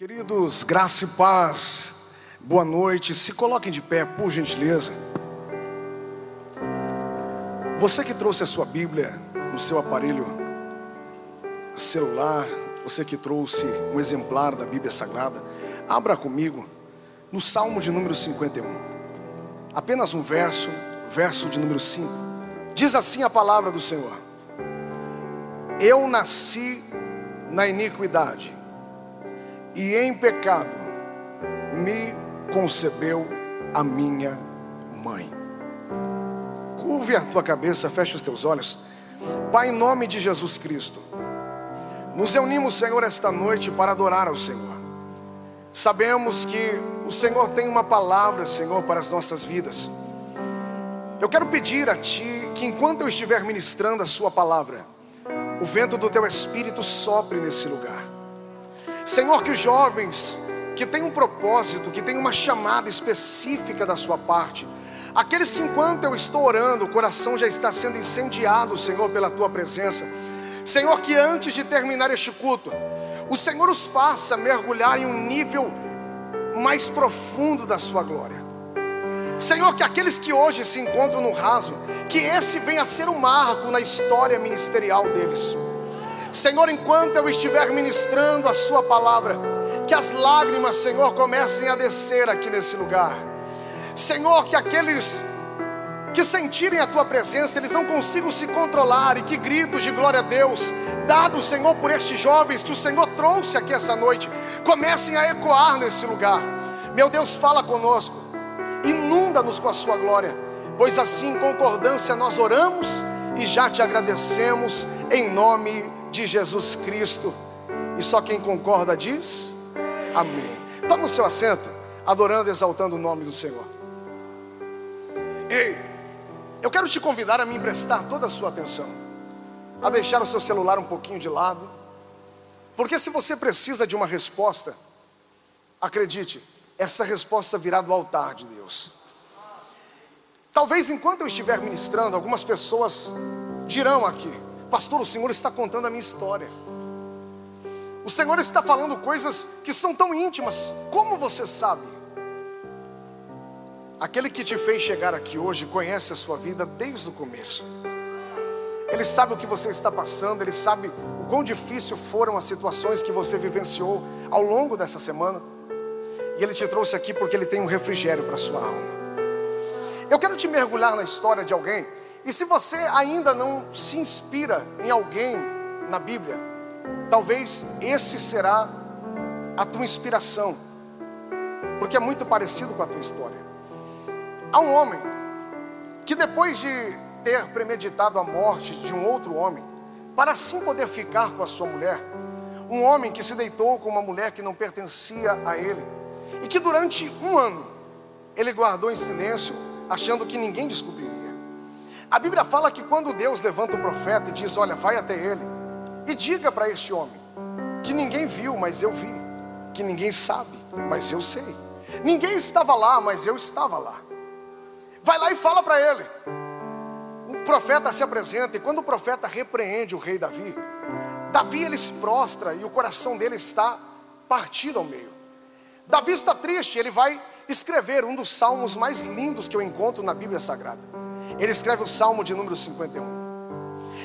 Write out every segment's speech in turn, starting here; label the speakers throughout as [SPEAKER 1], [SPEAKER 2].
[SPEAKER 1] Queridos, graça e paz, boa noite. Se coloquem de pé, por gentileza. Você que trouxe a sua Bíblia no seu aparelho celular, você que trouxe um exemplar da Bíblia Sagrada, abra comigo no Salmo de número 51. Apenas um verso, verso de número 5. Diz assim a palavra do Senhor: Eu nasci na iniquidade e em pecado me concebeu a minha mãe. Curve a tua cabeça, feche os teus olhos. Pai, em nome de Jesus Cristo, nos reunimos, Senhor, esta noite para adorar ao Senhor. Sabemos que o Senhor tem uma palavra, Senhor, para as nossas vidas. Eu quero pedir a Ti que enquanto eu estiver ministrando a Sua palavra, o vento do Teu Espírito sopre nesse lugar. Senhor, que os jovens que têm um propósito, que têm uma chamada específica da sua parte, aqueles que enquanto eu estou orando, o coração já está sendo incendiado, Senhor, pela tua presença. Senhor, que antes de terminar este culto, o Senhor os faça mergulhar em um nível mais profundo da sua glória. Senhor, que aqueles que hoje se encontram no raso, que esse venha a ser um marco na história ministerial deles. Senhor, enquanto eu estiver ministrando a Sua palavra, que as lágrimas, Senhor, comecem a descer aqui nesse lugar. Senhor, que aqueles que sentirem a Tua presença, eles não consigam se controlar e que gritos de glória a Deus, dados, Senhor, por estes jovens que o Senhor trouxe aqui essa noite, comecem a ecoar nesse lugar. Meu Deus, fala conosco, inunda-nos com a Sua glória, pois assim, em concordância, nós oramos e já te agradecemos em nome de de Jesus Cristo. E só quem concorda diz amém. Toma o seu assento, adorando e exaltando o nome do Senhor. Ei, eu quero te convidar a me emprestar toda a sua atenção, a deixar o seu celular um pouquinho de lado, porque se você precisa de uma resposta, acredite, essa resposta virá do altar de Deus. Talvez enquanto eu estiver ministrando, algumas pessoas dirão aqui: Pastor, o Senhor está contando a minha história. O Senhor está falando coisas que são tão íntimas, como você sabe? Aquele que te fez chegar aqui hoje conhece a sua vida desde o começo. Ele sabe o que você está passando, ele sabe o quão difícil foram as situações que você vivenciou ao longo dessa semana. E ele te trouxe aqui porque ele tem um refrigério para sua alma. Eu quero te mergulhar na história de alguém e se você ainda não se inspira em alguém na Bíblia, talvez esse será a tua inspiração, porque é muito parecido com a tua história. Há um homem que depois de ter premeditado a morte de um outro homem, para assim poder ficar com a sua mulher, um homem que se deitou com uma mulher que não pertencia a ele, e que durante um ano ele guardou em silêncio, achando que ninguém descobriria. A Bíblia fala que quando Deus levanta o profeta e diz: Olha, vai até ele e diga para este homem que ninguém viu, mas eu vi, que ninguém sabe, mas eu sei, ninguém estava lá, mas eu estava lá. Vai lá e fala para ele. O profeta se apresenta e quando o profeta repreende o rei Davi, Davi ele se prostra e o coração dele está partido ao meio. Davi está triste, ele vai escrever um dos salmos mais lindos que eu encontro na Bíblia Sagrada. Ele escreve o salmo de número 51.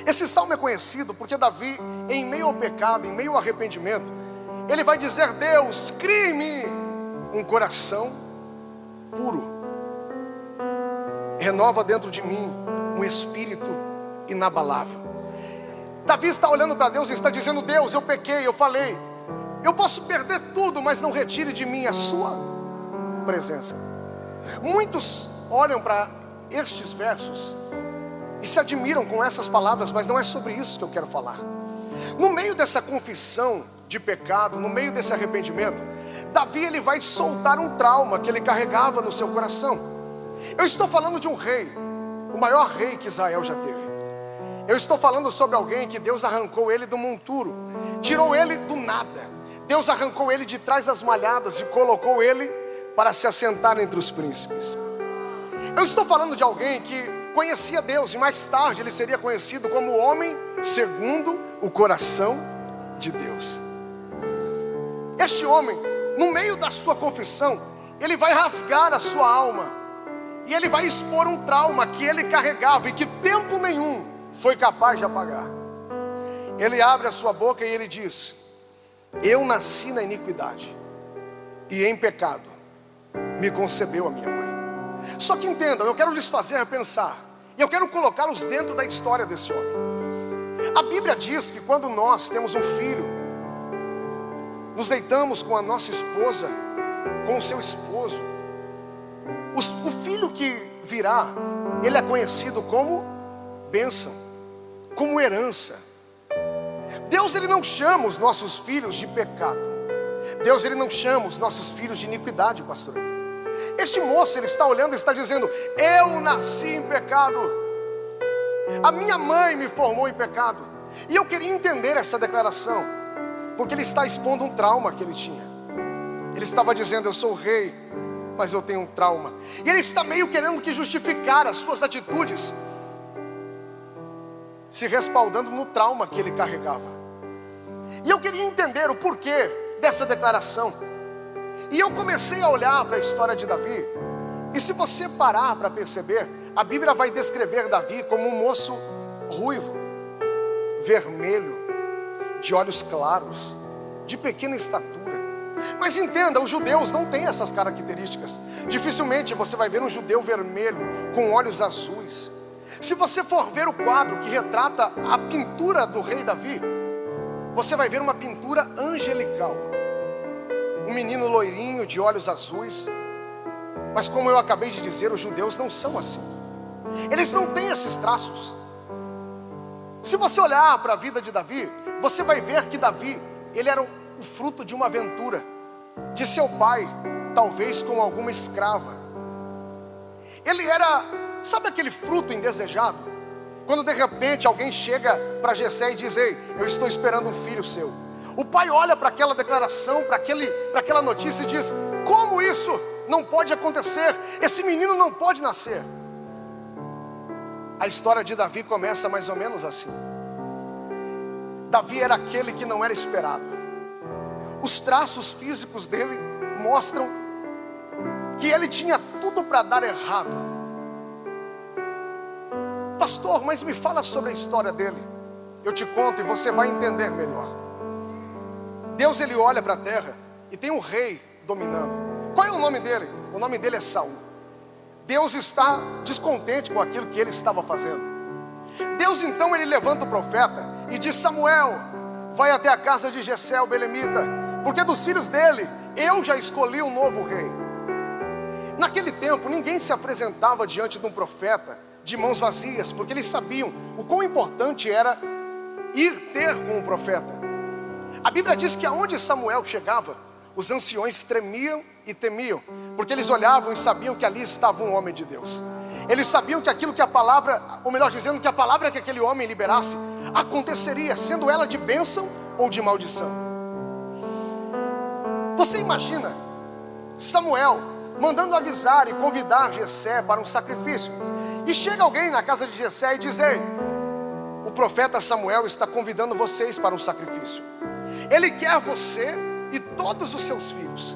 [SPEAKER 1] Esse salmo é conhecido porque Davi, em meio ao pecado, em meio ao arrependimento, ele vai dizer: Deus, crie-me um coração puro, renova dentro de mim um espírito inabalável. Davi está olhando para Deus e está dizendo: Deus, eu pequei, eu falei, eu posso perder tudo, mas não retire de mim a Sua presença. Muitos olham para estes versos e se admiram com essas palavras, mas não é sobre isso que eu quero falar. No meio dessa confissão de pecado, no meio desse arrependimento, Davi ele vai soltar um trauma que ele carregava no seu coração. Eu estou falando de um rei, o maior rei que Israel já teve. Eu estou falando sobre alguém que Deus arrancou ele do monturo, tirou ele do nada. Deus arrancou ele de trás das malhadas e colocou ele para se assentar entre os príncipes. Eu estou falando de alguém que conhecia Deus e mais tarde ele seria conhecido como homem segundo o coração de Deus. Este homem, no meio da sua confissão, ele vai rasgar a sua alma e ele vai expor um trauma que ele carregava e que tempo nenhum foi capaz de apagar. Ele abre a sua boca e ele diz: Eu nasci na iniquidade e em pecado me concebeu a minha mãe. Só que entendam, eu quero lhes fazer pensar, e eu quero colocá-los dentro da história desse homem. A Bíblia diz que quando nós temos um filho, nos deitamos com a nossa esposa, com o seu esposo, o filho que virá, ele é conhecido como bênção, como herança. Deus ele não chama os nossos filhos de pecado. Deus ele não chama os nossos filhos de iniquidade, pastor. Este moço ele está olhando e está dizendo: Eu nasci em pecado. A minha mãe me formou em pecado. E eu queria entender essa declaração, porque ele está expondo um trauma que ele tinha. Ele estava dizendo: Eu sou rei, mas eu tenho um trauma. E ele está meio querendo que justificar as suas atitudes, se respaldando no trauma que ele carregava. E eu queria entender o porquê dessa declaração. E eu comecei a olhar para a história de Davi. E se você parar para perceber, a Bíblia vai descrever Davi como um moço ruivo, vermelho, de olhos claros, de pequena estatura. Mas entenda, os judeus não têm essas características. Dificilmente você vai ver um judeu vermelho com olhos azuis. Se você for ver o quadro que retrata a pintura do rei Davi, você vai ver uma pintura angelical. Um menino loirinho de olhos azuis. Mas como eu acabei de dizer, os judeus não são assim. Eles não têm esses traços. Se você olhar para a vida de Davi, você vai ver que Davi, ele era o fruto de uma aventura de seu pai, talvez com alguma escrava. Ele era, sabe aquele fruto indesejado? Quando de repente alguém chega para Jessé e diz: Ei, eu estou esperando um filho seu. O pai olha para aquela declaração, para aquela notícia e diz: Como isso não pode acontecer? Esse menino não pode nascer. A história de Davi começa mais ou menos assim. Davi era aquele que não era esperado. Os traços físicos dele mostram que ele tinha tudo para dar errado. Pastor, mas me fala sobre a história dele. Eu te conto e você vai entender melhor. Deus ele olha para a terra e tem um rei dominando. Qual é o nome dele? O nome dele é Saul. Deus está descontente com aquilo que ele estava fazendo. Deus então ele levanta o profeta e diz: Samuel, vai até a casa de Jessé o belemita, porque dos filhos dele eu já escolhi um novo rei. Naquele tempo ninguém se apresentava diante de um profeta de mãos vazias, porque eles sabiam o quão importante era ir ter com o profeta. A Bíblia diz que aonde Samuel chegava, os anciões tremiam e temiam, porque eles olhavam e sabiam que ali estava um homem de Deus. Eles sabiam que aquilo que a palavra, ou melhor dizendo, que a palavra que aquele homem liberasse, aconteceria, sendo ela de bênção ou de maldição. Você imagina Samuel mandando avisar e convidar Jessé para um sacrifício. E chega alguém na casa de Jessé e diz: Ei, o profeta Samuel está convidando vocês para um sacrifício. Ele quer você e todos os seus filhos.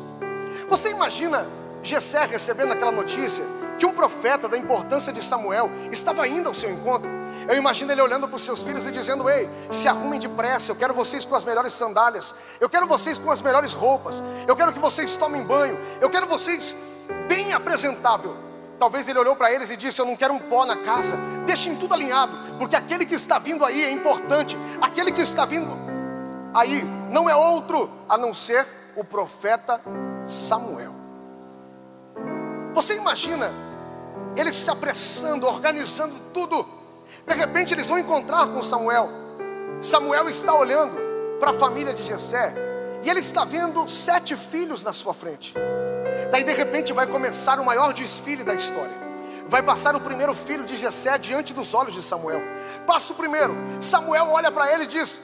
[SPEAKER 1] Você imagina Jessé recebendo aquela notícia que um profeta da importância de Samuel estava indo ao seu encontro? Eu imagino ele olhando para os seus filhos e dizendo: Ei, se arrumem depressa, eu quero vocês com as melhores sandálias, eu quero vocês com as melhores roupas, eu quero que vocês tomem banho, eu quero vocês bem apresentável. Talvez ele olhou para eles e disse: Eu não quero um pó na casa, deixem tudo alinhado, porque aquele que está vindo aí é importante, aquele que está vindo aí não é outro a não ser o profeta Samuel. Você imagina eles se apressando, organizando tudo. De repente eles vão encontrar com Samuel. Samuel está olhando para a família de Jessé e ele está vendo sete filhos na sua frente. Daí de repente vai começar o maior desfile da história. Vai passar o primeiro filho de Jessé diante dos olhos de Samuel. Passa o primeiro. Samuel olha para ele e diz: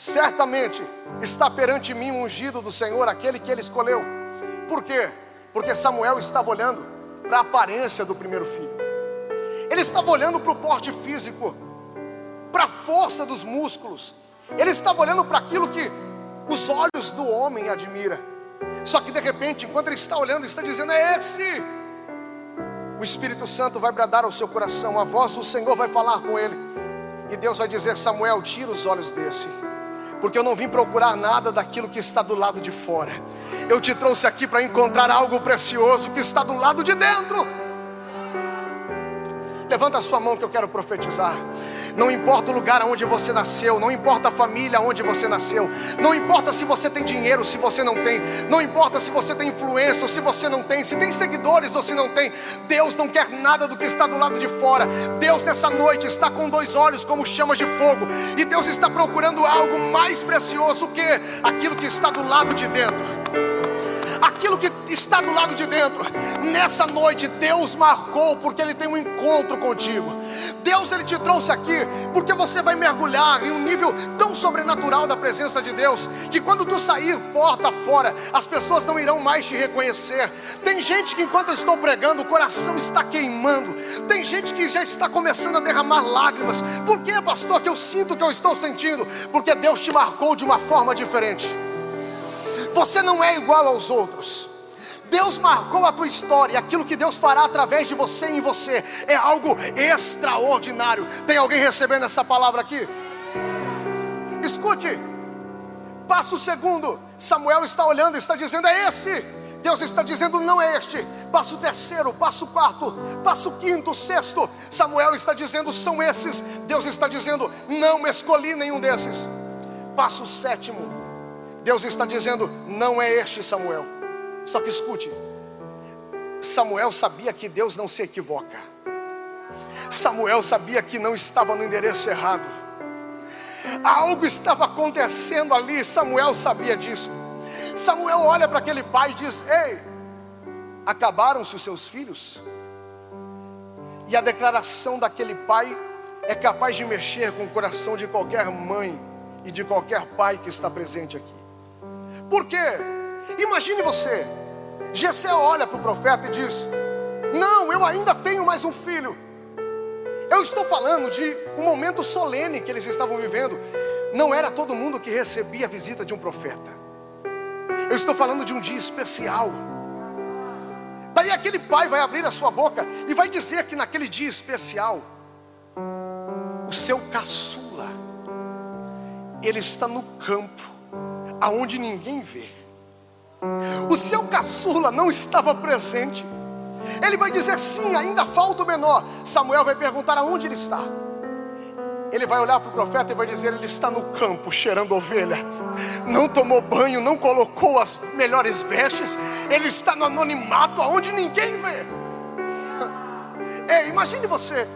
[SPEAKER 1] Certamente está perante mim ungido do Senhor, aquele que ele escolheu. Por quê? Porque Samuel estava olhando para a aparência do primeiro filho. Ele estava olhando para o porte físico, para a força dos músculos. Ele estava olhando para aquilo que Os olhos do homem admira. Só que de repente, enquanto ele está olhando, está dizendo: É esse. O Espírito Santo vai bradar ao seu coração, a voz do Senhor vai falar com ele. E Deus vai dizer: Samuel, tira os olhos desse porque eu não vim procurar nada daquilo que está do lado de fora. Eu te trouxe aqui para encontrar algo precioso que está do lado de dentro. Levanta a sua mão que eu quero profetizar. Não importa o lugar onde você nasceu, não importa a família onde você nasceu, não importa se você tem dinheiro, se você não tem, não importa se você tem influência ou se você não tem, se tem seguidores ou se não tem. Deus não quer nada do que está do lado de fora. Deus nessa noite está com dois olhos como chamas de fogo, e Deus está procurando algo mais precioso que aquilo que está do lado de dentro aquilo que está do lado de dentro. Nessa noite, Deus marcou porque Ele tem um encontro contigo. Deus Ele te trouxe aqui porque você vai mergulhar em um nível tão sobrenatural da presença de Deus que quando tu sair porta fora, as pessoas não irão mais te reconhecer. Tem gente que enquanto eu estou pregando, o coração está queimando. Tem gente que já está começando a derramar lágrimas. Por que, pastor, que eu sinto que eu estou sentindo? Porque Deus te marcou de uma forma diferente. Você não é igual aos outros. Deus marcou a tua história, aquilo que Deus fará através de você e em você é algo extraordinário. Tem alguém recebendo essa palavra aqui? Escute, passo segundo, Samuel está olhando, está dizendo: é esse. Deus está dizendo: não é este. Passo terceiro, passo quarto, passo quinto, sexto. Samuel está dizendo: são esses. Deus está dizendo: não escolhi nenhum desses. Passo sétimo, Deus está dizendo: não é este Samuel. Só que escute, Samuel sabia que Deus não se equivoca. Samuel sabia que não estava no endereço errado. Algo estava acontecendo ali, Samuel sabia disso. Samuel olha para aquele pai e diz: Ei, acabaram-se os seus filhos? E a declaração daquele pai é capaz de mexer com o coração de qualquer mãe e de qualquer pai que está presente aqui. Por quê? Imagine você, Jessé olha para o profeta e diz: Não, eu ainda tenho mais um filho. Eu estou falando de um momento solene que eles estavam vivendo. Não era todo mundo que recebia a visita de um profeta. Eu estou falando de um dia especial. Daí aquele pai vai abrir a sua boca e vai dizer que naquele dia especial, o seu caçula, ele está no campo aonde ninguém vê. O seu caçula não estava presente. Ele vai dizer sim, ainda falta o menor. Samuel vai perguntar aonde ele está. Ele vai olhar para o profeta e vai dizer: Ele está no campo cheirando ovelha, não tomou banho, não colocou as melhores vestes, ele está no anonimato aonde ninguém vê. É, imagine você,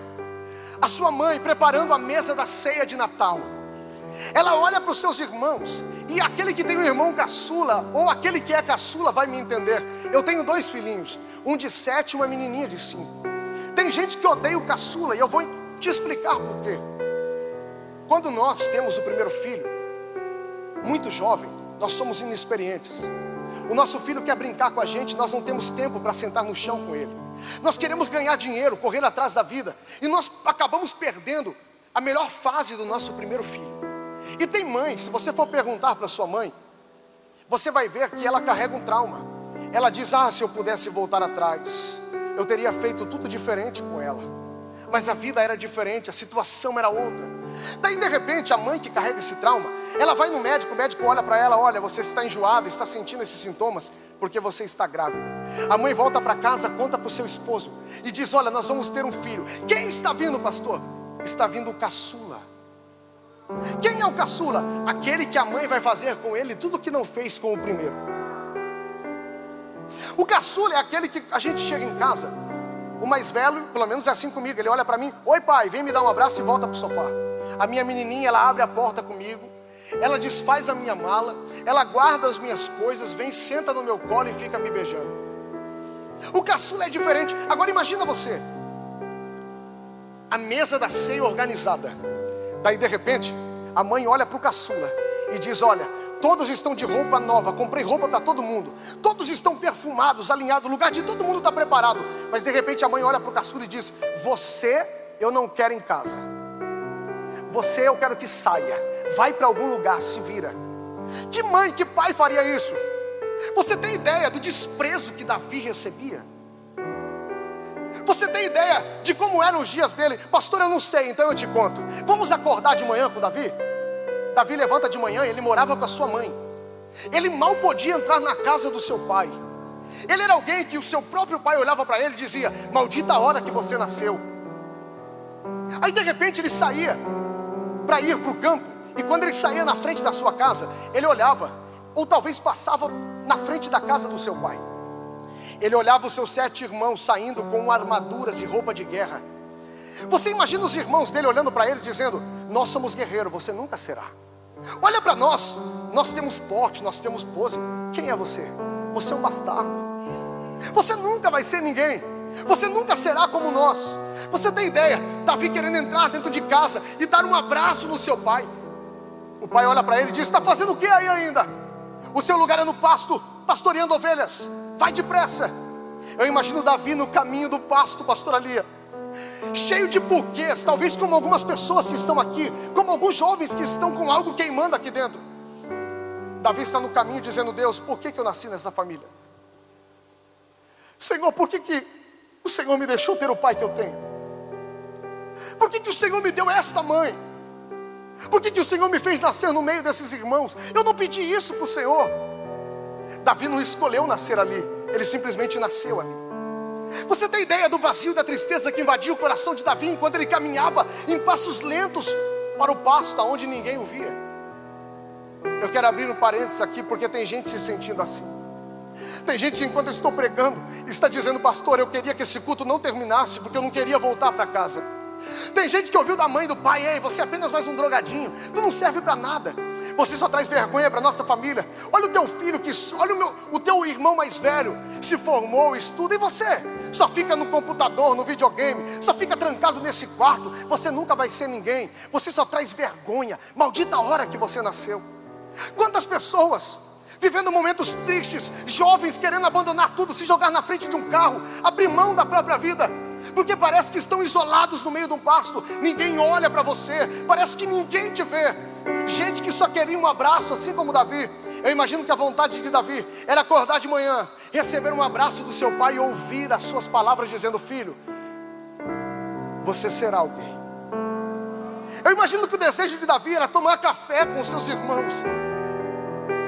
[SPEAKER 1] a sua mãe preparando a mesa da ceia de Natal. Ela olha para os seus irmãos, e aquele que tem um irmão caçula, ou aquele que é caçula, vai me entender. Eu tenho dois filhinhos, um de sete e uma menininha de cinco. Tem gente que odeia o caçula, e eu vou te explicar por quê. Quando nós temos o primeiro filho, muito jovem, nós somos inexperientes. O nosso filho quer brincar com a gente, nós não temos tempo para sentar no chão com ele. Nós queremos ganhar dinheiro, correr atrás da vida, e nós acabamos perdendo a melhor fase do nosso primeiro filho. E tem mãe, se você for perguntar para sua mãe, você vai ver que ela carrega um trauma. Ela diz: Ah, se eu pudesse voltar atrás, eu teria feito tudo diferente com ela. Mas a vida era diferente, a situação era outra. Daí de repente a mãe que carrega esse trauma, ela vai no médico, o médico olha para ela, olha, você está enjoada, está sentindo esses sintomas porque você está grávida. A mãe volta para casa, conta para o seu esposo e diz: Olha, nós vamos ter um filho. Quem está vindo, pastor? Está vindo o caçula. Quem é o caçula? Aquele que a mãe vai fazer com ele tudo que não fez com o primeiro. O caçula é aquele que a gente chega em casa, o mais velho, pelo menos é assim comigo, ele olha para mim, oi pai, vem me dar um abraço e volta para o sofá. A minha menininha, ela abre a porta comigo, ela desfaz a minha mala, ela guarda as minhas coisas, vem, senta no meu colo e fica me beijando. O caçula é diferente. Agora imagina você, a mesa da ceia organizada. Daí de repente, a mãe olha para o caçula e diz: Olha, todos estão de roupa nova, comprei roupa para todo mundo, todos estão perfumados, alinhados, o lugar de todo mundo está preparado. Mas de repente a mãe olha para o caçula e diz: Você eu não quero em casa, você eu quero que saia, vai para algum lugar, se vira. Que mãe, que pai faria isso? Você tem ideia do desprezo que Davi recebia? Você tem ideia de como eram os dias dele? Pastor, eu não sei, então eu te conto. Vamos acordar de manhã com Davi? Davi levanta de manhã, ele morava com a sua mãe. Ele mal podia entrar na casa do seu pai. Ele era alguém que o seu próprio pai olhava para ele e dizia: Maldita hora que você nasceu. Aí de repente ele saía para ir para o campo, e quando ele saía na frente da sua casa, ele olhava, ou talvez passava na frente da casa do seu pai. Ele olhava os seus sete irmãos saindo com armaduras e roupa de guerra. Você imagina os irmãos dele olhando para ele dizendo: Nós somos guerreiros, você nunca será. Olha para nós, nós temos porte, nós temos pose. Quem é você? Você é um bastardo. Você nunca vai ser ninguém. Você nunca será como nós. Você tem ideia? Davi querendo entrar dentro de casa e dar um abraço no seu pai. O pai olha para ele e diz: Está fazendo o que aí ainda? O seu lugar é no pasto, pastoreando ovelhas. Vai depressa. Eu imagino Davi no caminho do pasto, pastor Alia cheio de porquês, talvez como algumas pessoas que estão aqui, como alguns jovens que estão com algo queimando aqui dentro. Davi está no caminho dizendo: Deus, por que, que eu nasci nessa família? Senhor, por que, que o Senhor me deixou ter o pai que eu tenho? Por que, que o Senhor me deu esta mãe? Por que, que o Senhor me fez nascer no meio desses irmãos? Eu não pedi isso para o Senhor. Davi não escolheu nascer ali, ele simplesmente nasceu ali. Você tem ideia do vazio e da tristeza que invadiu o coração de Davi enquanto ele caminhava em passos lentos para o pasto onde ninguém o via? Eu quero abrir um parênteses aqui porque tem gente se sentindo assim. Tem gente, enquanto eu estou pregando, está dizendo, pastor, eu queria que esse culto não terminasse porque eu não queria voltar para casa. Tem gente que ouviu da mãe do pai, ei, você é apenas mais um drogadinho, tu não serve para nada. Você só traz vergonha para nossa família. Olha o teu filho que, olha o, meu, o teu irmão mais velho, se formou, estuda, e você só fica no computador, no videogame, só fica trancado nesse quarto. Você nunca vai ser ninguém. Você só traz vergonha. Maldita hora que você nasceu. Quantas pessoas vivendo momentos tristes, jovens querendo abandonar tudo, se jogar na frente de um carro, abrir mão da própria vida, porque parece que estão isolados no meio de um pasto, ninguém olha para você, parece que ninguém te vê. Gente que só queria um abraço, assim como Davi. Eu imagino que a vontade de Davi era acordar de manhã, receber um abraço do seu pai e ouvir as suas palavras dizendo: Filho, você será alguém. Eu imagino que o desejo de Davi era tomar café com seus irmãos.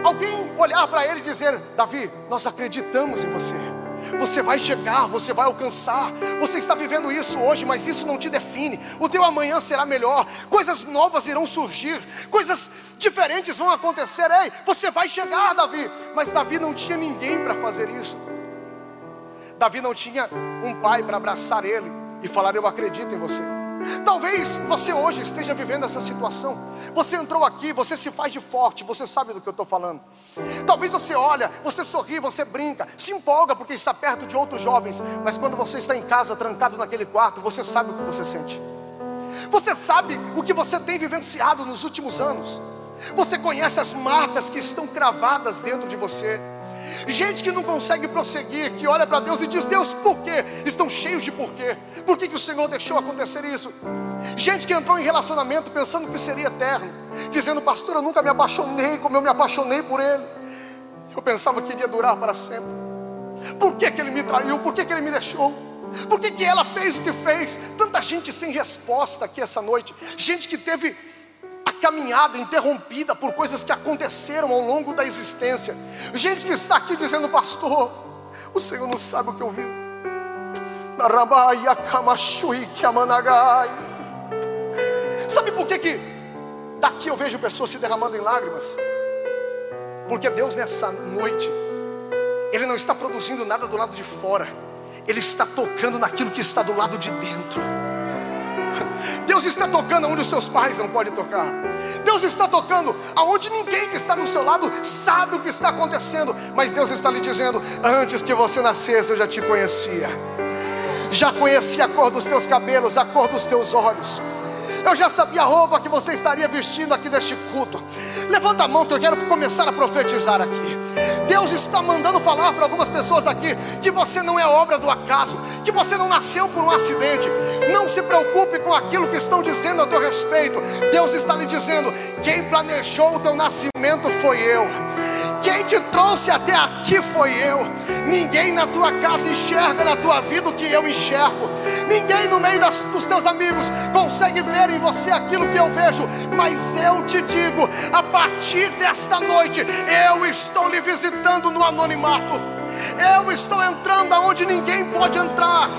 [SPEAKER 1] Alguém olhar para ele e dizer: Davi, nós acreditamos em você. Você vai chegar, você vai alcançar. Você está vivendo isso hoje, mas isso não te define. O teu amanhã será melhor. Coisas novas irão surgir, coisas diferentes vão acontecer. Ei, você vai chegar, Davi. Mas Davi não tinha ninguém para fazer isso. Davi não tinha um pai para abraçar ele e falar: Eu acredito em você. Talvez você hoje esteja vivendo essa situação. Você entrou aqui, você se faz de forte, você sabe do que eu estou falando. Talvez você olha, você sorri, você brinca, se empolga porque está perto de outros jovens, mas quando você está em casa, trancado naquele quarto, você sabe o que você sente. Você sabe o que você tem vivenciado nos últimos anos. Você conhece as marcas que estão cravadas dentro de você. Gente que não consegue prosseguir, que olha para Deus e diz: Deus, por quê? Estão cheios de porquê. Por que, que o Senhor deixou acontecer isso? Gente que entrou em relacionamento pensando que seria eterno, dizendo: Pastor, eu nunca me apaixonei como eu me apaixonei por Ele. Eu pensava que iria durar para sempre. Por que, que Ele me traiu? Por que, que Ele me deixou? Por que, que ela fez o que fez? Tanta gente sem resposta aqui essa noite. Gente que teve caminhada interrompida por coisas que aconteceram ao longo da existência. Gente que está aqui dizendo, pastor, o Senhor não sabe o que eu vi. Sabe por que, que daqui eu vejo pessoas se derramando em lágrimas? Porque Deus nessa noite, Ele não está produzindo nada do lado de fora, Ele está tocando naquilo que está do lado de dentro. Deus está tocando onde os seus pais não podem tocar. Deus está tocando aonde ninguém que está no seu lado sabe o que está acontecendo. Mas Deus está lhe dizendo: antes que você nascesse, eu já te conhecia. Já conhecia a cor dos teus cabelos, a cor dos teus olhos. Eu já sabia a roupa que você estaria vestindo aqui neste culto. Levanta a mão que eu quero começar a profetizar aqui. Deus está mandando falar para algumas pessoas aqui que você não é obra do acaso, que você não nasceu por um acidente. Não se preocupe com aquilo que estão dizendo a teu respeito. Deus está lhe dizendo: quem planejou o teu nascimento foi eu. Quem te trouxe até aqui foi eu. Ninguém na tua casa enxerga na tua vida o que eu enxergo. Ninguém no meio das, dos teus amigos consegue ver em você aquilo que eu vejo. Mas eu te digo: a partir desta noite, eu estou lhe visitando no anonimato. Eu estou entrando aonde ninguém pode entrar.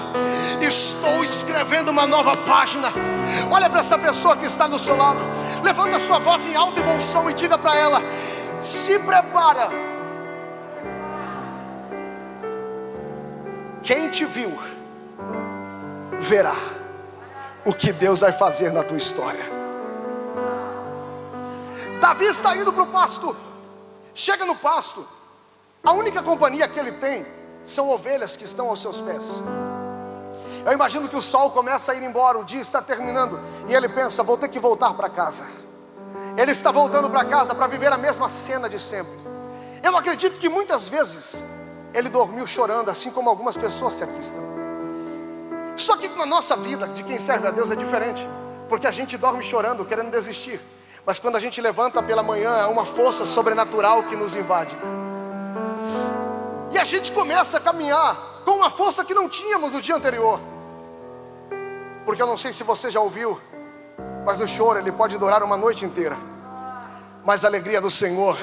[SPEAKER 1] Estou escrevendo uma nova página. Olha para essa pessoa que está do seu lado. Levanta sua voz em alto e bom som e diga para ela: se prepara. Quem te viu, verá o que Deus vai fazer na tua história. Davi está indo para o pasto, chega no pasto, a única companhia que ele tem são ovelhas que estão aos seus pés. Eu imagino que o sol começa a ir embora, o dia está terminando, e ele pensa: vou ter que voltar para casa. Ele está voltando para casa para viver a mesma cena de sempre. Eu acredito que muitas vezes ele dormiu chorando, assim como algumas pessoas que aqui estão. Só que na nossa vida, de quem serve a Deus, é diferente, porque a gente dorme chorando, querendo desistir, mas quando a gente levanta pela manhã, é uma força sobrenatural que nos invade. E a gente começa a caminhar com uma força que não tínhamos no dia anterior. Porque eu não sei se você já ouviu, mas o choro ele pode durar uma noite inteira. Mas a alegria do Senhor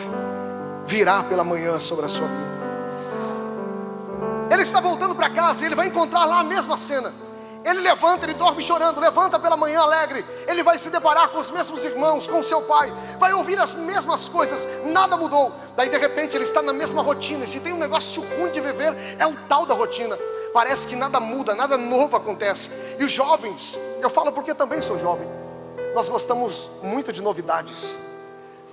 [SPEAKER 1] virá pela manhã sobre a sua vida. Ele está voltando para casa e ele vai encontrar lá a mesma cena. Ele levanta, ele dorme chorando, levanta pela manhã alegre. Ele vai se deparar com os mesmos irmãos, com seu pai, vai ouvir as mesmas coisas, nada mudou. Daí de repente ele está na mesma rotina. E se tem um negócio ruim de viver, é o tal da rotina. Parece que nada muda, nada novo acontece. E os jovens, eu falo porque também sou jovem nós gostamos muito de novidades.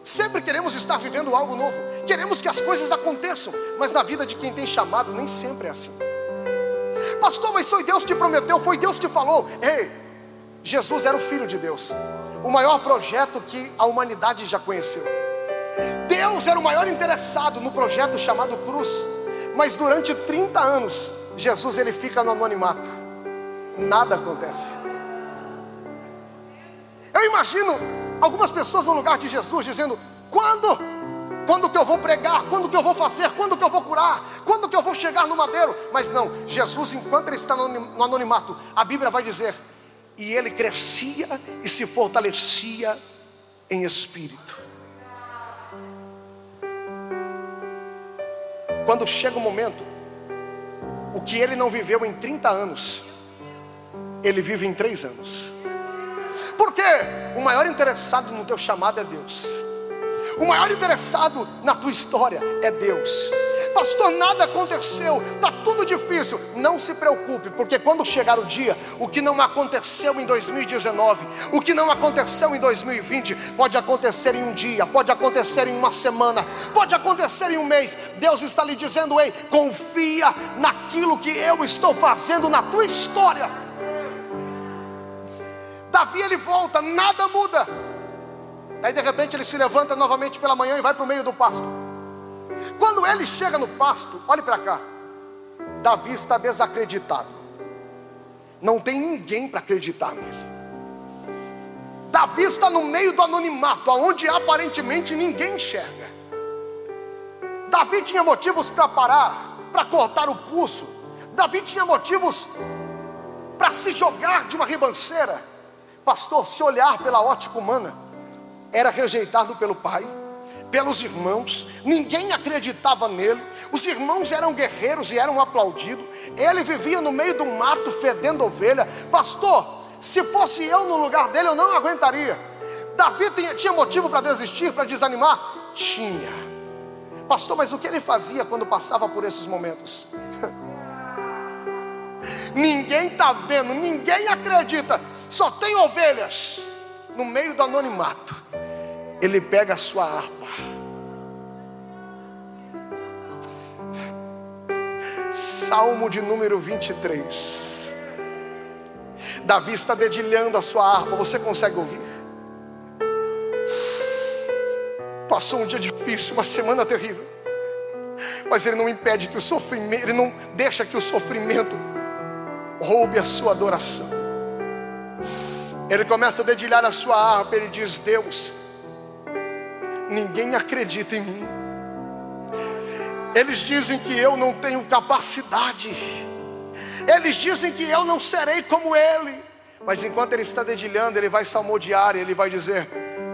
[SPEAKER 1] Sempre queremos estar vivendo algo novo, queremos que as coisas aconteçam, mas na vida de quem tem chamado nem sempre é assim. Pastor, mas foi Deus que prometeu, foi Deus que falou. Ei, Jesus era o Filho de Deus, o maior projeto que a humanidade já conheceu. Deus era o maior interessado no projeto chamado cruz, mas durante 30 anos, Jesus ele fica no anonimato, nada acontece. Eu imagino algumas pessoas no lugar de Jesus dizendo: quando? Quando que eu vou pregar? Quando que eu vou fazer? Quando que eu vou curar? Quando que eu vou chegar no madeiro? Mas não, Jesus, enquanto ele está no anonimato, a Bíblia vai dizer: e ele crescia e se fortalecia em espírito. Quando chega o momento, o que ele não viveu em 30 anos, ele vive em 3 anos. Porque o maior interessado no teu chamado é Deus. O maior interessado na tua história é Deus. Pastor, nada aconteceu, está tudo difícil. Não se preocupe, porque quando chegar o dia, o que não aconteceu em 2019, o que não aconteceu em 2020, pode acontecer em um dia, pode acontecer em uma semana, pode acontecer em um mês. Deus está lhe dizendo: ei, confia naquilo que eu estou fazendo na tua história. Davi ele volta, nada muda. Aí de repente ele se levanta novamente pela manhã e vai para o meio do pasto. Quando ele chega no pasto, olhe para cá. Davi está desacreditado. Não tem ninguém para acreditar nele. Davi está no meio do anonimato, onde aparentemente ninguém enxerga. Davi tinha motivos para parar, para cortar o pulso. Davi tinha motivos para se jogar de uma ribanceira. Pastor, se olhar pela ótica humana, era rejeitado pelo pai, pelos irmãos, ninguém acreditava nele. Os irmãos eram guerreiros e eram aplaudidos. Ele vivia no meio do mato fedendo ovelha. Pastor, se fosse eu no lugar dele, eu não aguentaria. Davi tinha, tinha motivo para desistir, para desanimar? Tinha. Pastor, mas o que ele fazia quando passava por esses momentos? Ninguém está vendo, ninguém acredita só tem ovelhas, no meio do anonimato, ele pega a sua harpa, Salmo de número 23. Davi está dedilhando a sua harpa, você consegue ouvir? Passou um dia difícil, uma semana terrível. Mas ele não impede que o sofrimento, ele não deixa que o sofrimento roube a sua adoração. Ele começa a dedilhar a sua harpa, ele diz: Deus, ninguém acredita em mim. Eles dizem que eu não tenho capacidade. Eles dizem que eu não serei como ele. Mas enquanto ele está dedilhando, ele vai salmodiar, ele vai dizer: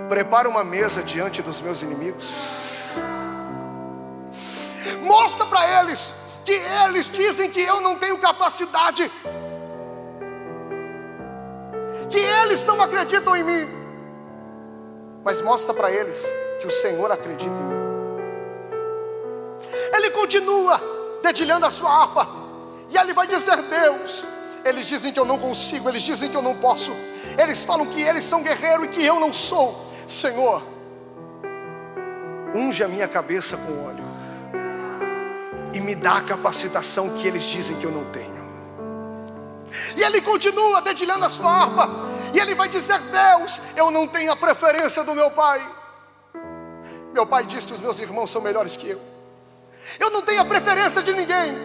[SPEAKER 1] Prepara uma mesa diante dos meus inimigos. Mostra para eles que eles dizem que eu não tenho capacidade. Que eles não acreditam em mim. Mas mostra para eles que o Senhor acredita em mim. Ele continua dedilhando a sua harpa. E ele vai dizer: Deus, eles dizem que eu não consigo, eles dizem que eu não posso. Eles falam que eles são guerreiros e que eu não sou. Senhor, unge a minha cabeça com óleo e me dá a capacitação que eles dizem que eu não tenho. E ele continua dedilhando a sua harpa, e ele vai dizer: Deus, eu não tenho a preferência do meu pai. Meu pai diz que os meus irmãos são melhores que eu. Eu não tenho a preferência de ninguém,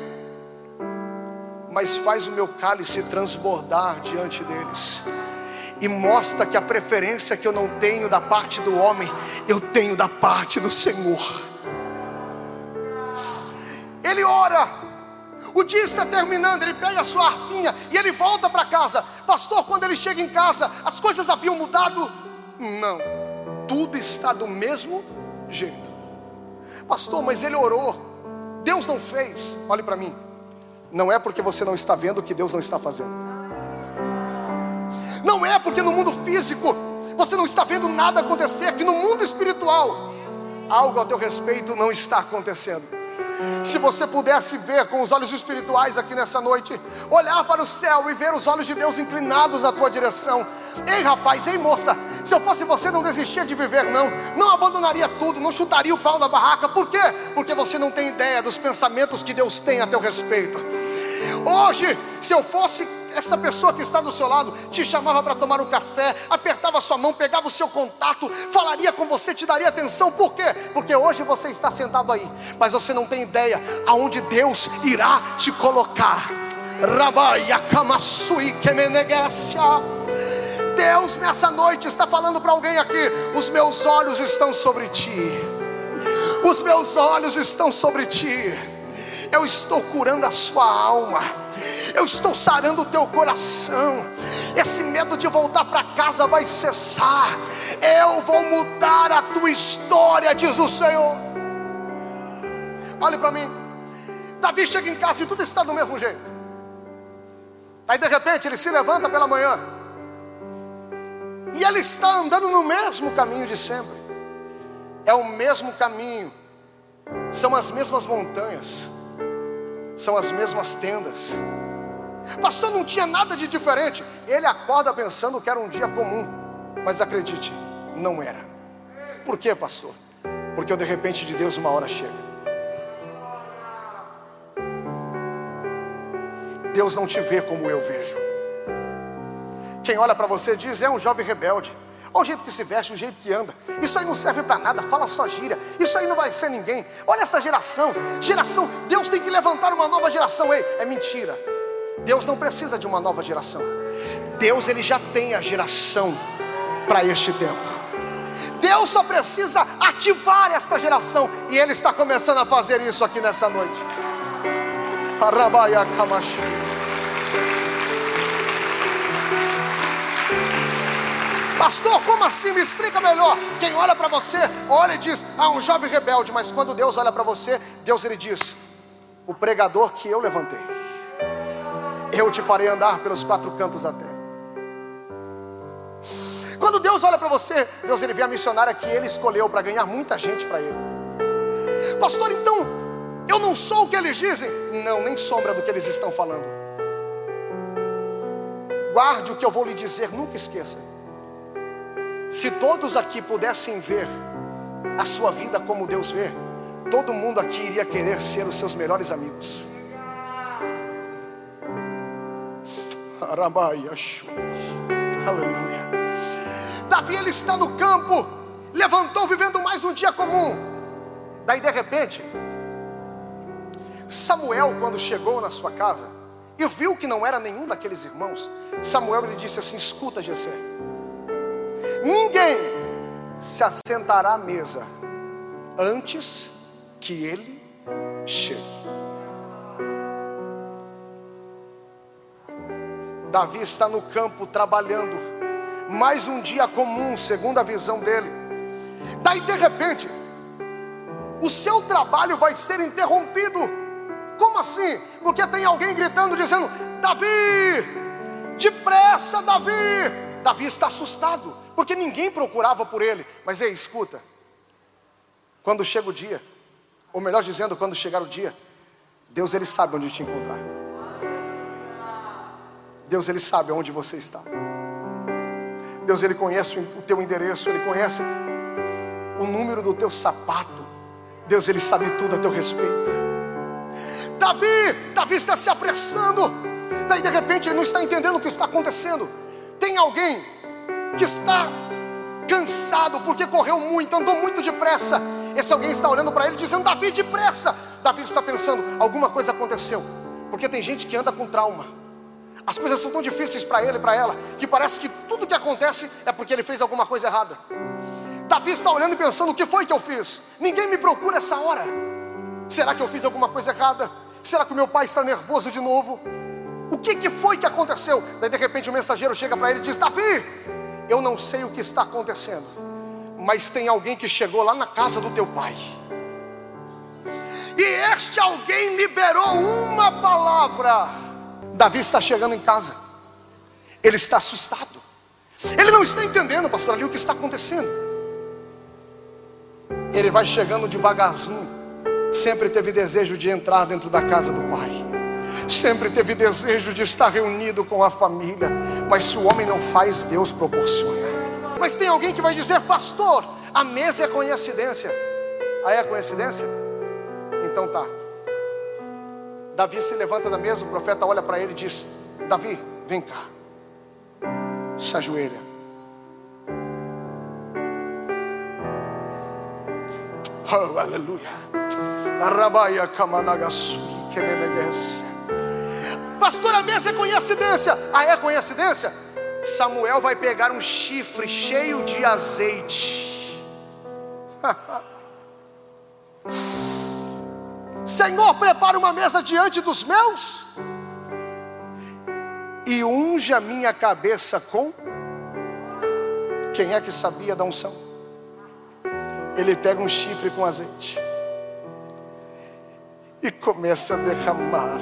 [SPEAKER 1] mas faz o meu cálice transbordar diante deles e mostra que a preferência que eu não tenho da parte do homem, eu tenho da parte do Senhor. Ele ora, o dia está terminando, ele pega a sua arpinha e ele volta para casa. Pastor, quando ele chega em casa, as coisas haviam mudado? Não, tudo está do mesmo jeito. Pastor, mas ele orou, Deus não fez. Olhe para mim, não é porque você não está vendo que Deus não está fazendo. Não é porque no mundo físico você não está vendo nada acontecer, que no mundo espiritual algo a teu respeito não está acontecendo. Se você pudesse ver com os olhos espirituais aqui nessa noite, olhar para o céu e ver os olhos de Deus inclinados na tua direção. Ei, rapaz, ei, moça, se eu fosse você, não desistia de viver, não, não abandonaria tudo, não chutaria o pau na barraca, por quê? Porque você não tem ideia dos pensamentos que Deus tem a teu respeito. Hoje, se eu fosse essa pessoa que está do seu lado te chamava para tomar um café, apertava sua mão, pegava o seu contato, falaria com você, te daria atenção. Por quê? Porque hoje você está sentado aí, mas você não tem ideia aonde Deus irá te colocar. Deus nessa noite está falando para alguém aqui: os meus olhos estão sobre ti. Os meus olhos estão sobre ti. Eu estou curando a sua alma eu estou sarando o teu coração. Esse medo de voltar para casa vai cessar. Eu vou mudar a tua história, diz o Senhor. Olhe para mim. Davi chega em casa e tudo está do mesmo jeito. Aí de repente ele se levanta pela manhã. E ele está andando no mesmo caminho de sempre. É o mesmo caminho. São as mesmas montanhas. São as mesmas tendas Pastor, não tinha nada de diferente. Ele acorda pensando que era um dia comum, mas acredite, não era. Por quê, pastor? Porque de repente de Deus uma hora chega. Deus não te vê como eu vejo. Quem olha para você diz: é um jovem rebelde. Olha o jeito que se veste, o jeito que anda. Isso aí não serve para nada, fala só gira. Isso aí não vai ser ninguém. Olha essa geração. Geração, Deus tem que levantar uma nova geração. Ei, é mentira. Deus não precisa de uma nova geração. Deus ele já tem a geração para este tempo. Deus só precisa ativar esta geração e ele está começando a fazer isso aqui nessa noite. Pastor, como assim? Me explica melhor. Quem olha para você, olha e diz: Ah, um jovem rebelde. Mas quando Deus olha para você, Deus ele diz: O pregador que eu levantei eu te farei andar pelos quatro cantos da terra. Quando Deus olha para você, Deus ele vê a missionária que ele escolheu para ganhar muita gente para ele. Pastor, então, eu não sou o que eles dizem? Não, nem sombra do que eles estão falando. Guarde o que eu vou lhe dizer, nunca esqueça. Se todos aqui pudessem ver a sua vida como Deus vê, todo mundo aqui iria querer ser os seus melhores amigos. Aleluia. Davi ele está no campo, levantou vivendo mais um dia comum. Daí de repente, Samuel quando chegou na sua casa e viu que não era nenhum daqueles irmãos, Samuel lhe disse assim: "Escuta, Jessé. Ninguém se assentará à mesa antes que ele chegue." Davi está no campo trabalhando, mais um dia comum, segundo a visão dele. Daí de repente, o seu trabalho vai ser interrompido. Como assim? Porque tem alguém gritando, dizendo: Davi, depressa, Davi. Davi está assustado, porque ninguém procurava por ele. Mas ei, escuta, quando chega o dia, ou melhor dizendo, quando chegar o dia, Deus ele sabe onde te encontrar. Deus ele sabe onde você está. Deus ele conhece o teu endereço, ele conhece o número do teu sapato. Deus ele sabe tudo a teu respeito. Davi, Davi está se apressando. Daí de repente ele não está entendendo o que está acontecendo. Tem alguém que está cansado porque correu muito, andou muito depressa. Esse alguém está olhando para ele dizendo: Davi, depressa. Davi está pensando: alguma coisa aconteceu. Porque tem gente que anda com trauma. As coisas são tão difíceis para ele e para ela, que parece que tudo que acontece é porque ele fez alguma coisa errada. Davi está olhando e pensando: o que foi que eu fiz? Ninguém me procura essa hora. Será que eu fiz alguma coisa errada? Será que o meu pai está nervoso de novo? Que, que foi que aconteceu? Daí de repente o mensageiro chega para ele e diz: Davi, eu não sei o que está acontecendo, mas tem alguém que chegou lá na casa do teu pai. E este alguém liberou uma palavra Davi está chegando em casa, ele está assustado, ele não está entendendo, pastor, ali o que está acontecendo. Ele vai chegando devagarzinho, sempre teve desejo de entrar dentro da casa do pai, sempre teve desejo de estar reunido com a família, mas se o homem não faz, Deus proporciona. Mas tem alguém que vai dizer, pastor, a mesa é coincidência. Ah, é coincidência? Então tá. Davi se levanta da mesa, o profeta olha para ele e diz: Davi, vem cá, se ajoelha. Oh, aleluia. Arabaia Pastor, a mesa é coincidência. Ah, é coincidência? Samuel vai pegar um chifre cheio de azeite. Senhor, prepara uma mesa diante dos meus e unge a minha cabeça com. Quem é que sabia da unção? Ele pega um chifre com azeite e começa a derramar.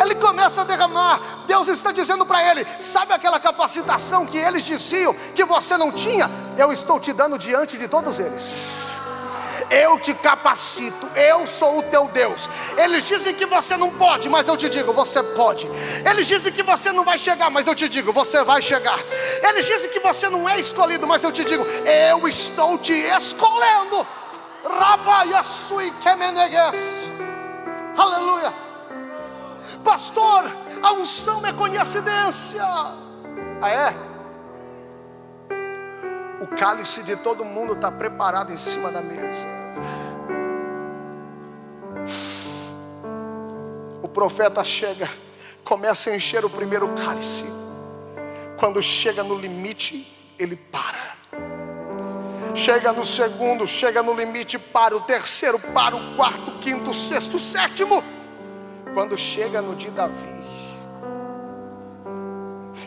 [SPEAKER 1] Ele começa a derramar. Deus está dizendo para ele: sabe aquela capacitação que eles diziam que você não tinha? Eu estou te dando diante de todos eles. Eu te capacito, eu sou o teu Deus. Eles dizem que você não pode, mas eu te digo, você pode. Eles dizem que você não vai chegar, mas eu te digo, você vai chegar. Eles dizem que você não é escolhido, mas eu te digo, eu estou te escolhendo. Rabayasui kemeneges. Aleluia. Pastor, a unção é coincidência. Ah, é? O cálice de todo mundo está preparado em cima da mesa. O profeta chega, começa a encher o primeiro cálice. Quando chega no limite, ele para. Chega no segundo, chega no limite, para. O terceiro, para. O quarto, quinto, sexto, sétimo quando chega no de Davi,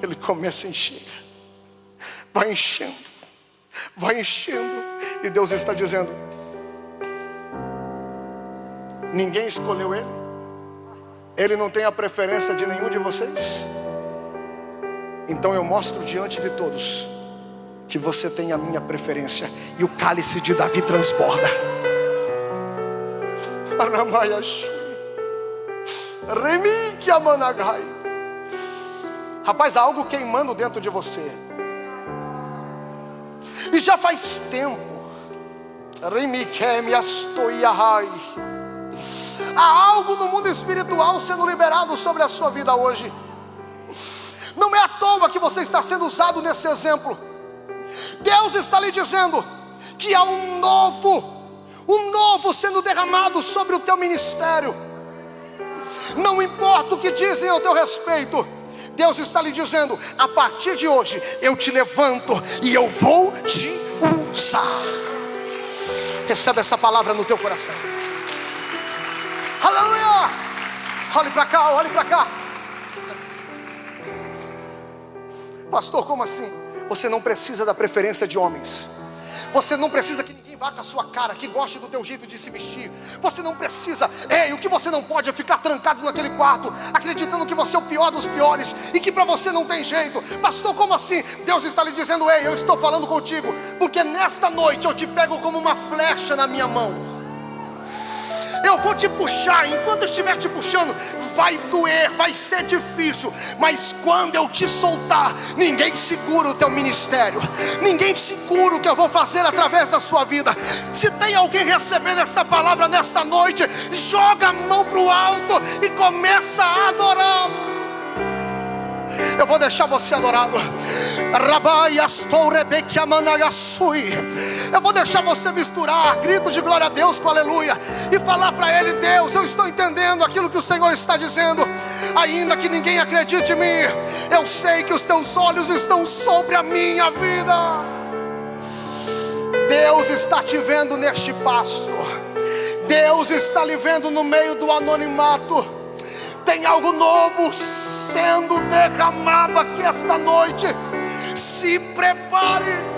[SPEAKER 1] ele começa a encher, vai enchendo, vai enchendo, e Deus está dizendo: ninguém escolheu ele, ele não tem a preferência de nenhum de vocês, então eu mostro diante de todos que você tem a minha preferência, e o cálice de Davi transborda. Rapaz, há algo queimando dentro de você. E já faz tempo. Há algo no mundo espiritual sendo liberado sobre a sua vida hoje. Não é à toa que você está sendo usado nesse exemplo. Deus está lhe dizendo que há um novo, um novo sendo derramado sobre o teu ministério. Não importa o que dizem ao teu respeito, Deus está lhe dizendo: a partir de hoje eu te levanto e eu vou te usar. Recebe essa palavra no teu coração. Aleluia! Olhe para cá, olhe para cá. Pastor, como assim? Você não precisa da preferência de homens. Você não precisa que ninguém vá com a sua cara, que goste do teu jeito de se vestir. Você não precisa. Ei, o que você não pode é ficar trancado naquele quarto, acreditando que você é o pior dos piores e que para você não tem jeito. Pastor, como assim? Deus está lhe dizendo: Ei, eu estou falando contigo, porque nesta noite eu te pego como uma flecha na minha mão. Eu vou te puxar, enquanto eu estiver te puxando, vai doer, vai ser difícil, mas quando eu te soltar, ninguém segura o teu ministério, ninguém segura o que eu vou fazer através da sua vida. Se tem alguém recebendo essa palavra nesta noite, joga a mão para o alto e começa a adorá-lo. Eu vou deixar você adorá-lo. Eu vou deixar você misturar gritos de glória a Deus com aleluia e falar para Ele: Deus, eu estou entendendo aquilo que o Senhor está dizendo, ainda que ninguém acredite em mim. Eu sei que os teus olhos estão sobre a minha vida. Deus está te vendo neste pasto. Deus está lhe vendo no meio do anonimato tem algo novo sendo derramado aqui esta noite. Se prepare.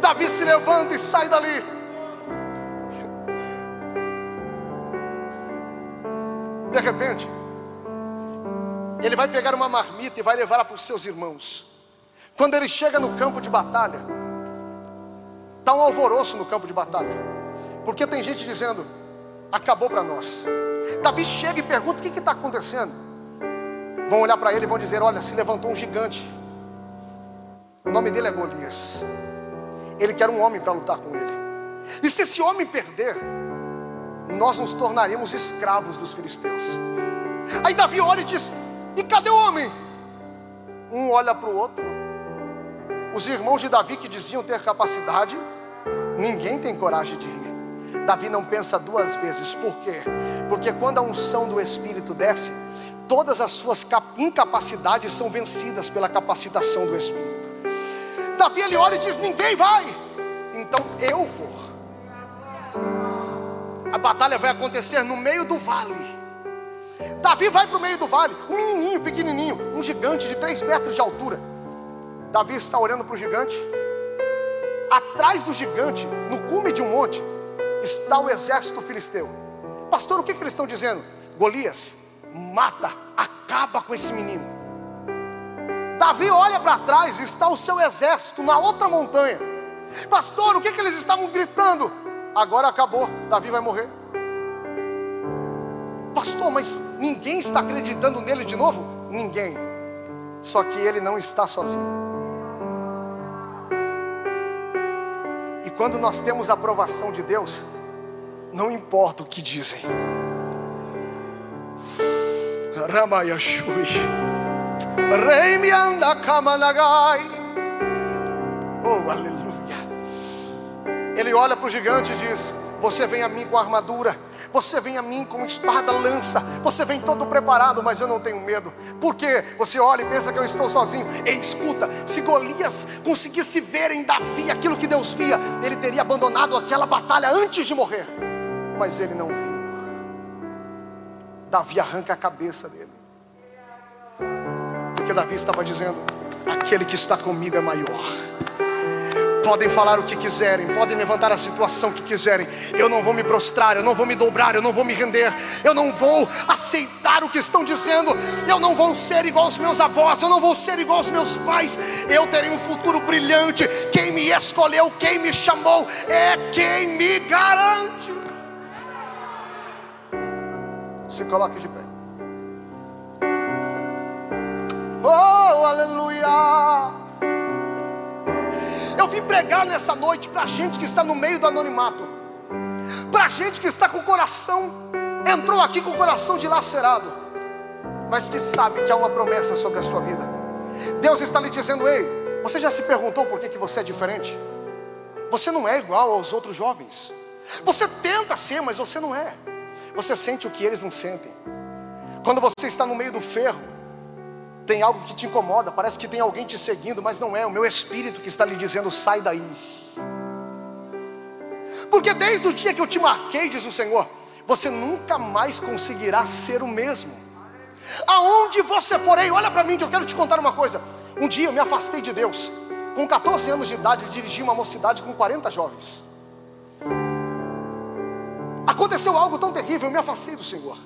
[SPEAKER 1] Davi se levanta e sai dali. De repente, ele vai pegar uma marmita e vai levá-la para os seus irmãos. Quando ele chega no campo de batalha, está um alvoroço no campo de batalha, porque tem gente dizendo: acabou para nós. Davi chega e pergunta: o que está acontecendo? Vão olhar para ele e vão dizer: Olha, se levantou um gigante. O nome dele é Golias. Ele quer um homem para lutar com ele. E se esse homem perder, nós nos tornaremos escravos dos filisteus. Aí Davi olha e diz: E cadê o homem? Um olha para o outro. Os irmãos de Davi que diziam ter capacidade, ninguém tem coragem de ir. Davi não pensa duas vezes, por quê? Porque quando a unção do Espírito desce, todas as suas incapacidades são vencidas pela capacitação do Espírito. Davi ele olha e diz: Ninguém vai, então eu vou. A batalha vai acontecer no meio do vale. Davi vai para o meio do vale, um menininho pequenininho, um gigante de três metros de altura. Davi está olhando para o gigante. Atrás do gigante, no cume de um monte, está o exército filisteu. Pastor, o que, que eles estão dizendo? Golias, mata, acaba com esse menino. Davi olha para trás, está o seu exército na outra montanha. Pastor, o que, que eles estavam gritando? Agora acabou, Davi vai morrer. Pastor, mas ninguém está acreditando nele de novo? Ninguém. Só que ele não está sozinho. quando nós temos a aprovação de Deus, não importa o que dizem. Ramayashui. Anda kamanagai. Oh, aleluia. Ele olha para o gigante e diz: Você vem a mim com armadura você vem a mim com espada, lança. Você vem todo preparado, mas eu não tenho medo. Por quê? Você olha e pensa que eu estou sozinho. E escuta, se Golias conseguisse ver em Davi aquilo que Deus via, ele teria abandonado aquela batalha antes de morrer. Mas ele não viu. Davi arranca a cabeça dele. Porque Davi estava dizendo: aquele que está comigo é maior. Podem falar o que quiserem, podem levantar a situação que quiserem. Eu não vou me prostrar, eu não vou me dobrar, eu não vou me render, eu não vou aceitar o que estão dizendo. Eu não vou ser igual aos meus avós, eu não vou ser igual aos meus pais. Eu terei um futuro brilhante. Quem me escolheu, quem me chamou, é quem me garante. Se coloque de pé. Oh, aleluia. Eu vim pregar nessa noite para gente que está no meio do anonimato, para gente que está com o coração, entrou aqui com o coração dilacerado, mas que sabe que há uma promessa sobre a sua vida. Deus está lhe dizendo: Ei, você já se perguntou por que, que você é diferente? Você não é igual aos outros jovens. Você tenta ser, mas você não é. Você sente o que eles não sentem. Quando você está no meio do ferro, tem algo que te incomoda, parece que tem alguém te seguindo, mas não é, o meu espírito que está lhe dizendo: sai daí. Porque desde o dia que eu te marquei, diz o Senhor, você nunca mais conseguirá ser o mesmo. Aonde você forei, olha para mim que eu quero te contar uma coisa. Um dia eu me afastei de Deus, com 14 anos de idade, dirigi uma mocidade com 40 jovens. Aconteceu algo tão terrível, eu me afastei do Senhor.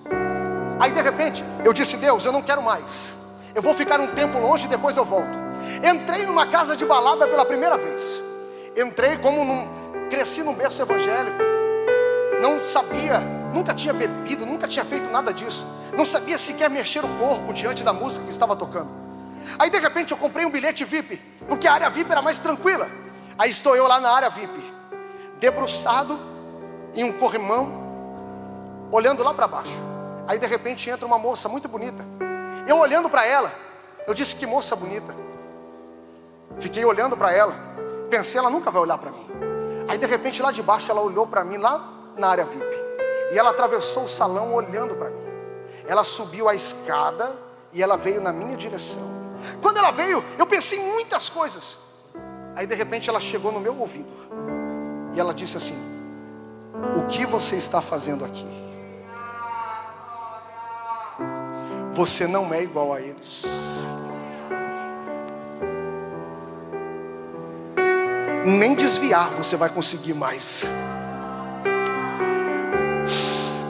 [SPEAKER 1] Aí de repente, eu disse: Deus, eu não quero mais. Eu vou ficar um tempo longe e depois eu volto. Entrei numa casa de balada pela primeira vez. Entrei como num, cresci num berço evangélico. Não sabia, nunca tinha bebido, nunca tinha feito nada disso. Não sabia sequer mexer o corpo diante da música que estava tocando. Aí de repente eu comprei um bilhete VIP, porque a área VIP era mais tranquila. Aí estou eu lá na área VIP, debruçado em um corrimão, olhando lá para baixo. Aí de repente entra uma moça muito bonita. Eu olhando para ela, eu disse que moça bonita. Fiquei olhando para ela, pensei ela nunca vai olhar para mim. Aí de repente lá de baixo ela olhou para mim lá na área VIP. E ela atravessou o salão olhando para mim. Ela subiu a escada e ela veio na minha direção. Quando ela veio, eu pensei em muitas coisas. Aí de repente ela chegou no meu ouvido. E ela disse assim: O que você está fazendo aqui? Você não é igual a eles. Nem desviar você vai conseguir mais.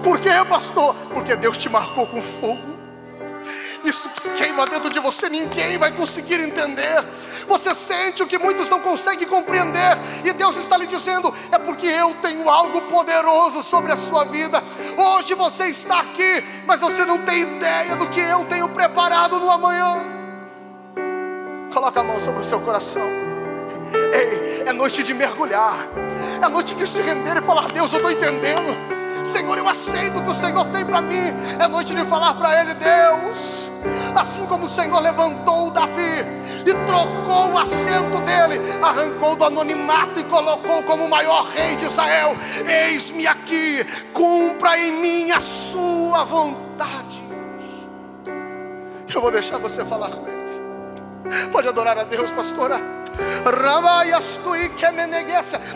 [SPEAKER 1] Por quê, pastor? Porque Deus te marcou com fogo. Isso que queima dentro de você, ninguém vai conseguir entender. Você sente o que muitos não conseguem compreender, e Deus está lhe dizendo: é porque eu tenho algo poderoso sobre a sua vida. Hoje você está aqui, mas você não tem ideia do que eu tenho preparado no amanhã. Coloca a mão sobre o seu coração. Ei, é noite de mergulhar, é noite de se render e falar: Deus, eu estou entendendo. Senhor, eu aceito o que o Senhor tem para mim. É noite de falar para Ele, Deus, assim como o Senhor levantou Davi e trocou o assento dele, arrancou do anonimato e colocou como o maior rei de Israel. Eis-me aqui, cumpra em mim a sua vontade. Eu vou deixar você falar com Ele. Pode adorar a Deus, pastora.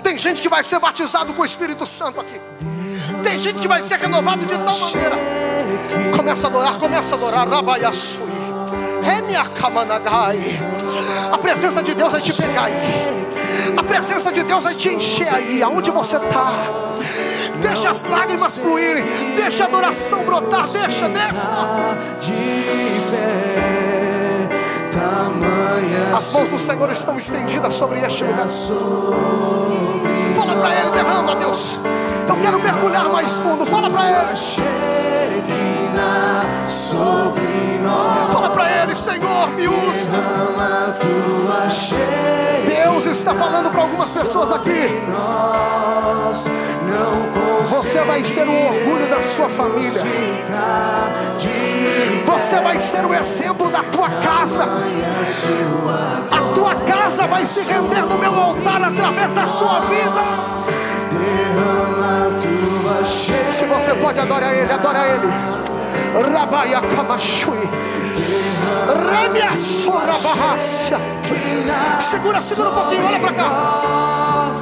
[SPEAKER 1] Tem gente que vai ser batizado com o Espírito Santo aqui. Tem gente que vai ser renovado de tal maneira. Começa a adorar, começa a adorar. Rabaiasui. A presença de Deus vai te pegar aí. A presença de Deus vai te encher aí, aonde você está. Deixa as lágrimas fluírem. Deixa a adoração brotar. Deixa, deixa. As mãos do Senhor estão estendidas sobre este lugar. Fala para Ele, derrama, Deus. Eu quero mergulhar mais fundo. Fala para Ele. Fala para Ele, Senhor, me usa. Deus está falando para algumas pessoas aqui. Você vai ser o orgulho da sua família. Você vai ser o exemplo da tua casa. A tua casa vai se render no meu altar através da sua vida. Se você pode adorar Ele, adora Ele. Rabaia Kamashui. Rabia Sorabarracia. Segura, segura um pouquinho, olha para cá.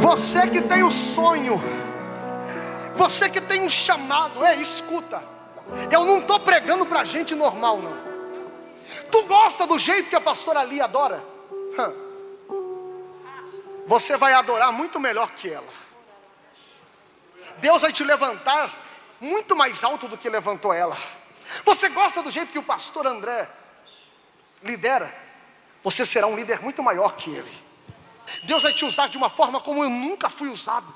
[SPEAKER 1] Você que tem o sonho, você que tem um chamado, é, escuta. Eu não estou pregando para gente normal, não. Tu gosta do jeito que a pastora Ali adora? Você vai adorar muito melhor que ela. Deus vai te levantar muito mais alto do que levantou ela. Você gosta do jeito que o pastor André lidera? Você será um líder muito maior que ele. Deus vai te usar de uma forma como eu nunca fui usado.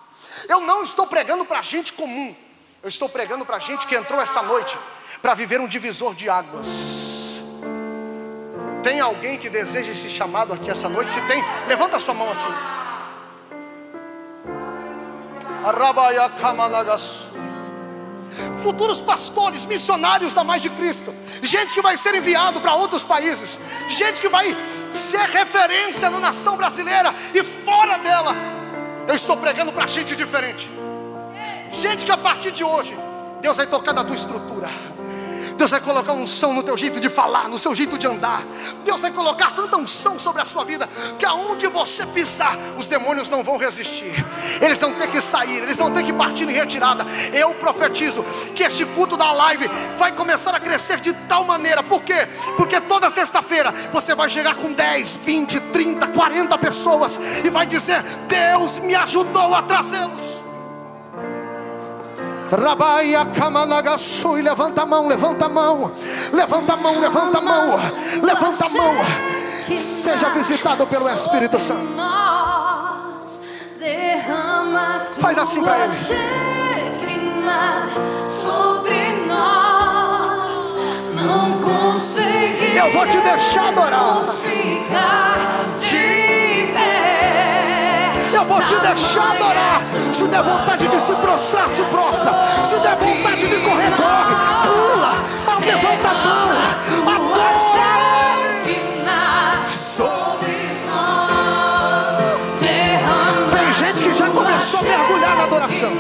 [SPEAKER 1] Eu não estou pregando para gente comum. Eu estou pregando para gente que entrou essa noite para viver um divisor de águas. Tem alguém que deseja esse chamado aqui essa noite? Se tem, levanta a sua mão assim. Futuros pastores, missionários da mais de Cristo, gente que vai ser enviado para outros países, gente que vai ser referência na nação brasileira e fora dela. Eu estou pregando para gente diferente, gente que a partir de hoje, Deus vai tocar na tua estrutura. Deus vai colocar unção no teu jeito de falar, no seu jeito de andar. Deus vai colocar tanta unção sobre a sua vida que aonde você pisar, os demônios não vão resistir. Eles vão ter que sair, eles vão ter que partir em retirada. Eu profetizo que este culto da live vai começar a crescer de tal maneira. Por quê? Porque toda sexta-feira você vai chegar com 10, 20, 30, 40 pessoas e vai dizer: Deus me ajudou a trazê-los. Rabaia Kamanagassui, levanta a mão, levanta a mão, levanta a mão, levanta a mão, levanta a mão. Seja visitado pelo Espírito Santo. Faz assim para ele. Sobre nós, não conseguimos. Eu vou te deixar adorar. Vou te deixar adorar. Se der vontade de se prostrar, se prostra. Se der vontade de correr, corre. Pula. Levanta a mão. Adora. Tem gente que já começou a mergulhar na adoração.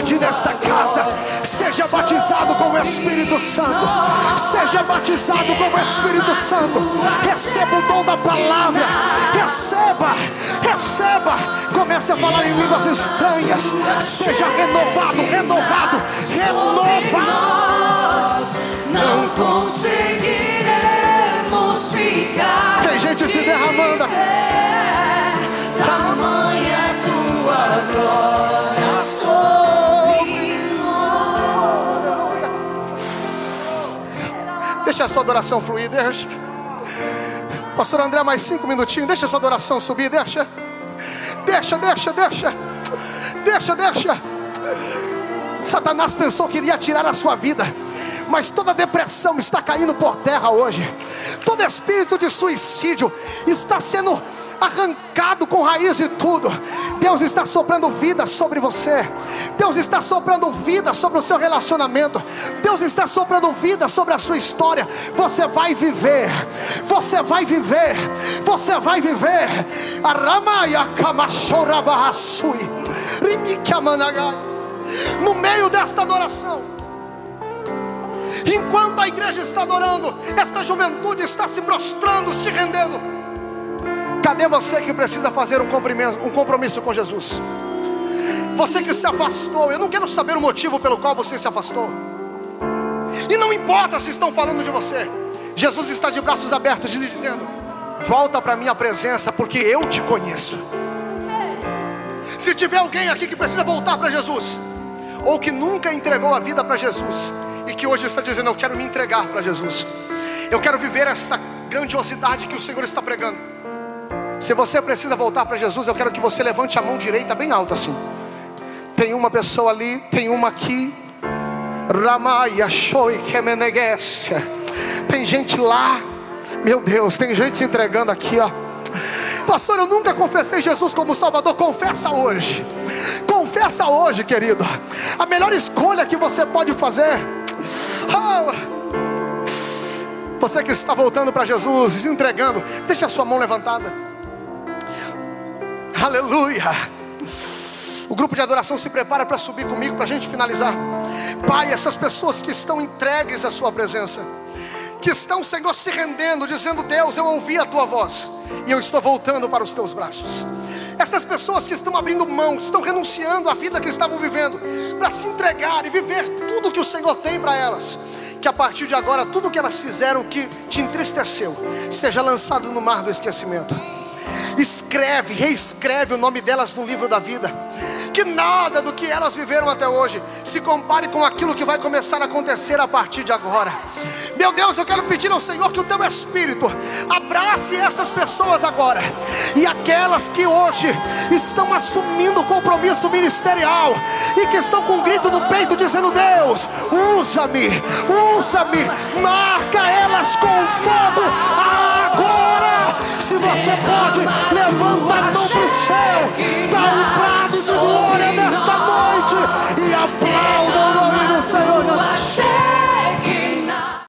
[SPEAKER 1] Que está invadindo esta casa. Seja batizado com o Espírito Santo. Seja batizado com o Espírito Santo. Receba o dom da palavra. Receba, receba. Comece a falar em línguas estranhas. Seja renovado, renovado, renovado. Não conseguiremos ficar. Tem gente se derramando. Deixa a sua adoração fluir, deixa. Pastor André, mais cinco minutinhos. Deixa a sua adoração subir, deixa. Deixa, deixa, deixa. Deixa, deixa. Satanás pensou que iria tirar a sua vida mas toda depressão está caindo por terra hoje, todo espírito de suicídio está sendo arrancado com raiz e tudo. Deus está soprando vida sobre você. Deus está soprando vida sobre o seu relacionamento. Deus está soprando vida sobre a sua história. Você vai viver. Você vai viver. Você vai viver. Aramaya kamashora bahasui. No meio desta adoração. Enquanto a igreja está adorando, esta juventude está se prostrando, se rendendo. Cadê você que precisa fazer um compromisso, um compromisso com Jesus? Você que se afastou, eu não quero saber o motivo pelo qual você se afastou. E não importa se estão falando de você. Jesus está de braços abertos, lhe dizendo: Volta para a minha presença, porque eu te conheço. Se tiver alguém aqui que precisa voltar para Jesus, ou que nunca entregou a vida para Jesus, e que hoje está dizendo: Eu quero me entregar para Jesus, eu quero viver essa grandiosidade que o Senhor está pregando. Se você precisa voltar para Jesus, eu quero que você levante a mão direita bem alta assim. Tem uma pessoa ali, tem uma aqui. Ramaya Shoi Tem gente lá. Meu Deus, tem gente se entregando aqui, ó. Pastor, eu nunca confessei Jesus como Salvador. Confessa hoje. Confessa hoje, querido. A melhor escolha que você pode fazer. Oh. Você que está voltando para Jesus, se entregando, deixa a sua mão levantada. Aleluia. O grupo de adoração se prepara para subir comigo para a gente finalizar. Pai, essas pessoas que estão entregues à Sua presença, que estão, Senhor, se rendendo, dizendo: Deus, eu ouvi a Tua voz e eu estou voltando para os Teus braços. Essas pessoas que estão abrindo mão, que estão renunciando à vida que estavam vivendo, para se entregar e viver tudo que o Senhor tem para elas. Que a partir de agora, tudo que elas fizeram que te entristeceu, seja lançado no mar do esquecimento escreve, reescreve o nome delas no livro da vida. que nada do que elas viveram até hoje se compare com aquilo que vai começar a acontecer a partir de agora. Meu Deus, eu quero pedir ao Senhor que o teu Espírito abrace essas pessoas agora e aquelas que hoje estão assumindo o compromisso ministerial e que estão com um grito no peito dizendo: Deus, usa-me, usa-me, marca elas com fogo agora se você pode, levanta a mão pro céu, dá um braço de glória nesta noite e aplauda o nome do Senhor.